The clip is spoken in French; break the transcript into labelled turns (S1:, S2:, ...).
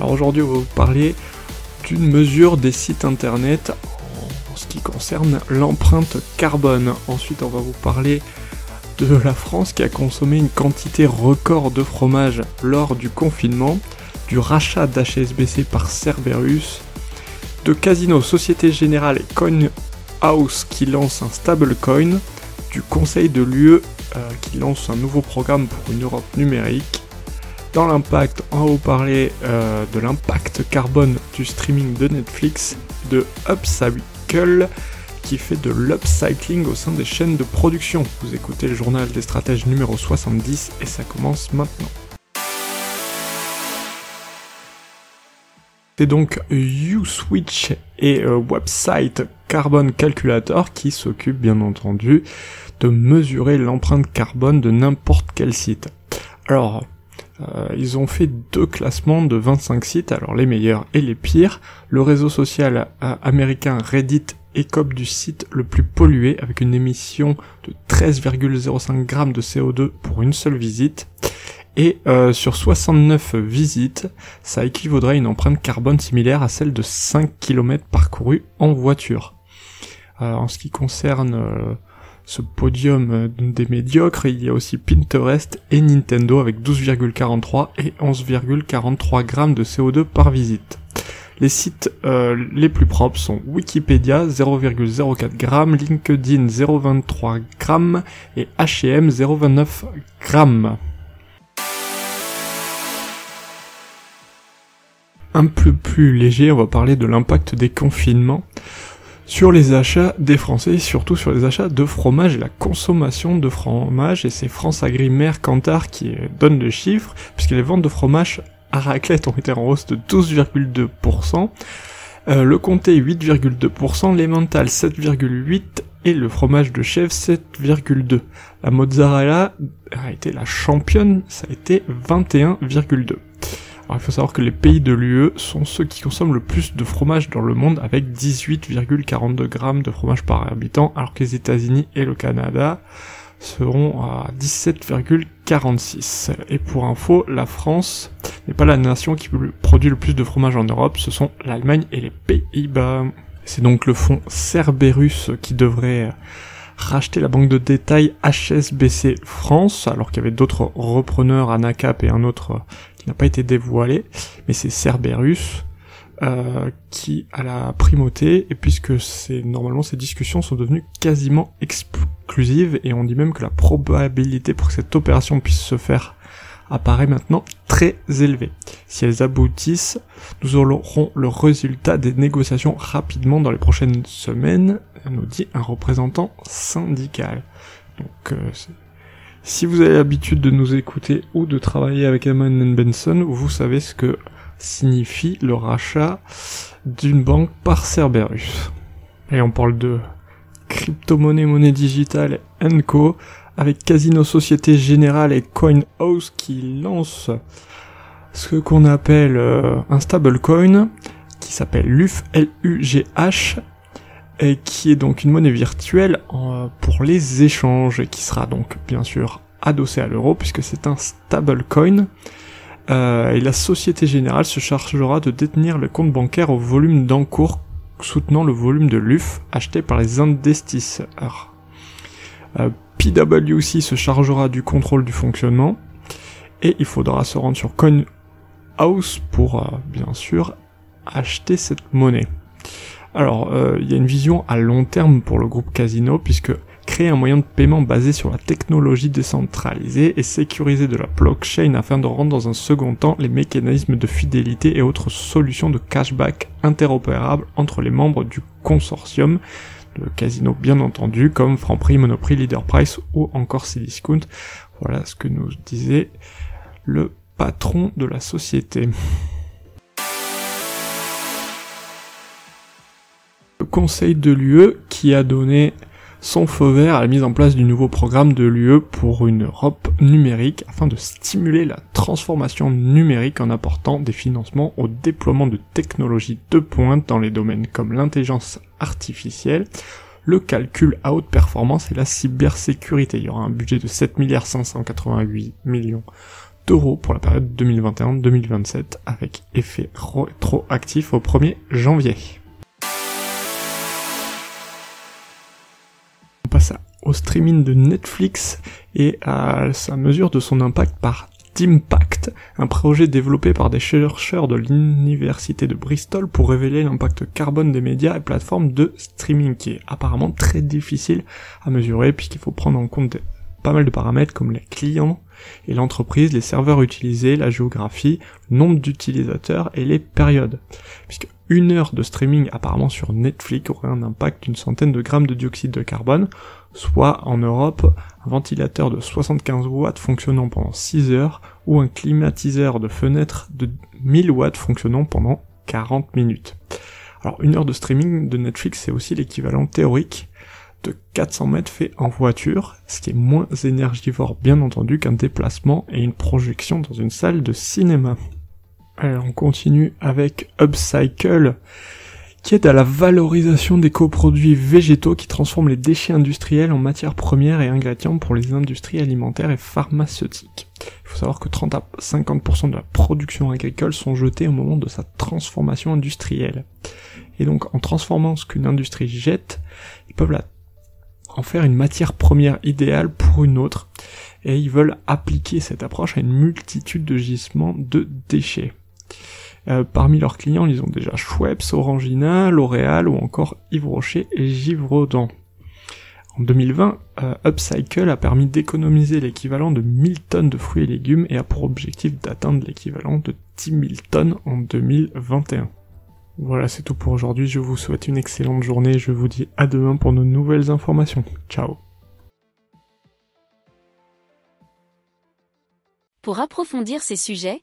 S1: Alors aujourd'hui on va vous parler d'une mesure des sites internet en ce qui concerne l'empreinte carbone. Ensuite on va vous parler de la France qui a consommé une quantité record de fromage lors du confinement, du rachat d'HSBC par Cerberus, de Casino Société Générale et Coin House qui lance un stablecoin, du Conseil de l'UE euh, qui lance un nouveau programme pour une Europe numérique, dans l'impact, on va vous parler euh, de l'impact carbone du streaming de Netflix, de Upcycle qui fait de l'upcycling au sein des chaînes de production. Vous écoutez le journal des stratèges numéro 70 et ça commence maintenant. C'est donc USwitch et euh, Website Carbon Calculator qui s'occupent bien entendu de mesurer l'empreinte carbone de n'importe quel site. Alors, euh, ils ont fait deux classements de 25 sites, alors les meilleurs et les pires. Le réseau social euh, américain Reddit écope du site le plus pollué avec une émission de 13,05 grammes de CO2 pour une seule visite. Et euh, sur 69 visites, ça équivaudrait à une empreinte carbone similaire à celle de 5 km parcourus en voiture. en ce qui concerne ce podium euh, des médiocres, il y a aussi Pinterest et Nintendo avec 12,43 et 11,43 grammes de CO2 par visite. Les sites euh, les plus propres sont Wikipédia 0,04 grammes, LinkedIn 0,23 grammes et H&M 0,29 grammes. Un peu plus léger, on va parler de l'impact des confinements sur les achats des Français, surtout sur les achats de fromage et la consommation de fromage, et c'est France Agri Cantar qui donne le chiffre, puisque les ventes de fromage à raclette ont été en hausse de 12,2%, euh, le comté 8,2%, l'emmental 7,8% et le fromage de chèvre 7,2%. La mozzarella a été la championne, ça a été 21,2% il faut savoir que les pays de l'UE sont ceux qui consomment le plus de fromage dans le monde avec 18,42 grammes de fromage par habitant, alors que les États-Unis et le Canada seront à 17,46. Et pour info, la France n'est pas la nation qui produit le plus de fromage en Europe, ce sont l'Allemagne et les Pays-Bas. C'est donc le fonds Cerberus qui devrait racheter la banque de détail HSBC France, alors qu'il y avait d'autres repreneurs, Anacap et un autre qui n'a pas été dévoilé, mais c'est Cerberus euh, qui a la primauté, et puisque c'est normalement ces discussions sont devenues quasiment exclusives, et on dit même que la probabilité pour que cette opération puisse se faire apparaît maintenant très élevée. Si elles aboutissent, nous aurons le résultat des négociations rapidement dans les prochaines semaines, nous dit un représentant syndical. Donc euh, si vous avez l'habitude de nous écouter ou de travailler avec Eman Benson, vous savez ce que signifie le rachat d'une banque par Cerberus. Et on parle de crypto-monnaie, monnaie digitale Co avec Casino Société Générale et CoinHouse qui lancent ce qu'on appelle euh, un stablecoin qui s'appelle LUF, L-U-G-H, et qui est donc une monnaie virtuelle euh, pour les échanges, qui sera donc bien sûr adossée à l'euro, puisque c'est un stablecoin. Euh, et la Société Générale se chargera de détenir le compte bancaire au volume d'encours soutenant le volume de l'UF acheté par les investisseurs. Euh, PwC se chargera du contrôle du fonctionnement et il faudra se rendre sur CoinHouse pour euh, bien sûr acheter cette monnaie. Alors, euh, il y a une vision à long terme pour le groupe Casino, puisque créer un moyen de paiement basé sur la technologie décentralisée et sécurisé de la blockchain afin de rendre dans un second temps les mécanismes de fidélité et autres solutions de cashback interopérables entre les membres du consortium de Casino bien entendu, comme Franprix, Monoprix, Leader Price ou encore Cdiscount. Voilà ce que nous disait le patron de la société. Conseil de l'UE qui a donné son feu vert à la mise en place du nouveau programme de l'UE pour une Europe numérique afin de stimuler la transformation numérique en apportant des financements au déploiement de technologies de pointe dans les domaines comme l'intelligence artificielle, le calcul à haute performance et la cybersécurité. Il y aura un budget de 7 milliards 588 millions d'euros pour la période 2021-2027 avec effet rétroactif au 1er janvier. Au streaming de Netflix et à sa mesure de son impact par D'Impact, un projet développé par des chercheurs de l'université de Bristol pour révéler l'impact carbone des médias et plateformes de streaming, qui est apparemment très difficile à mesurer puisqu'il faut prendre en compte pas mal de paramètres comme les clients et l'entreprise, les serveurs utilisés, la géographie, le nombre d'utilisateurs et les périodes. Une heure de streaming apparemment sur Netflix aurait un impact d'une centaine de grammes de dioxyde de carbone, soit en Europe un ventilateur de 75 watts fonctionnant pendant 6 heures ou un climatiseur de fenêtre de 1000 watts fonctionnant pendant 40 minutes. Alors une heure de streaming de Netflix c'est aussi l'équivalent théorique de 400 mètres fait en voiture, ce qui est moins énergivore bien entendu qu'un déplacement et une projection dans une salle de cinéma. Alors on continue avec Upcycle, qui aide à la valorisation des coproduits végétaux qui transforment les déchets industriels en matières premières et ingrédients pour les industries alimentaires et pharmaceutiques. Il faut savoir que 30 à 50% de la production agricole sont jetés au moment de sa transformation industrielle. Et donc en transformant ce qu'une industrie jette, ils peuvent en faire une matière première idéale pour une autre, et ils veulent appliquer cette approche à une multitude de gisements de déchets. Euh, parmi leurs clients, ils ont déjà Schweppes, Orangina, L'Oréal ou encore Yves Rocher et Givaudan. En 2020, euh, Upcycle a permis d'économiser l'équivalent de 1000 tonnes de fruits et légumes et a pour objectif d'atteindre l'équivalent de 10 000 tonnes en 2021. Voilà, c'est tout pour aujourd'hui. Je vous souhaite une excellente journée. Je vous dis à demain pour de nouvelles informations. Ciao.
S2: Pour approfondir ces sujets,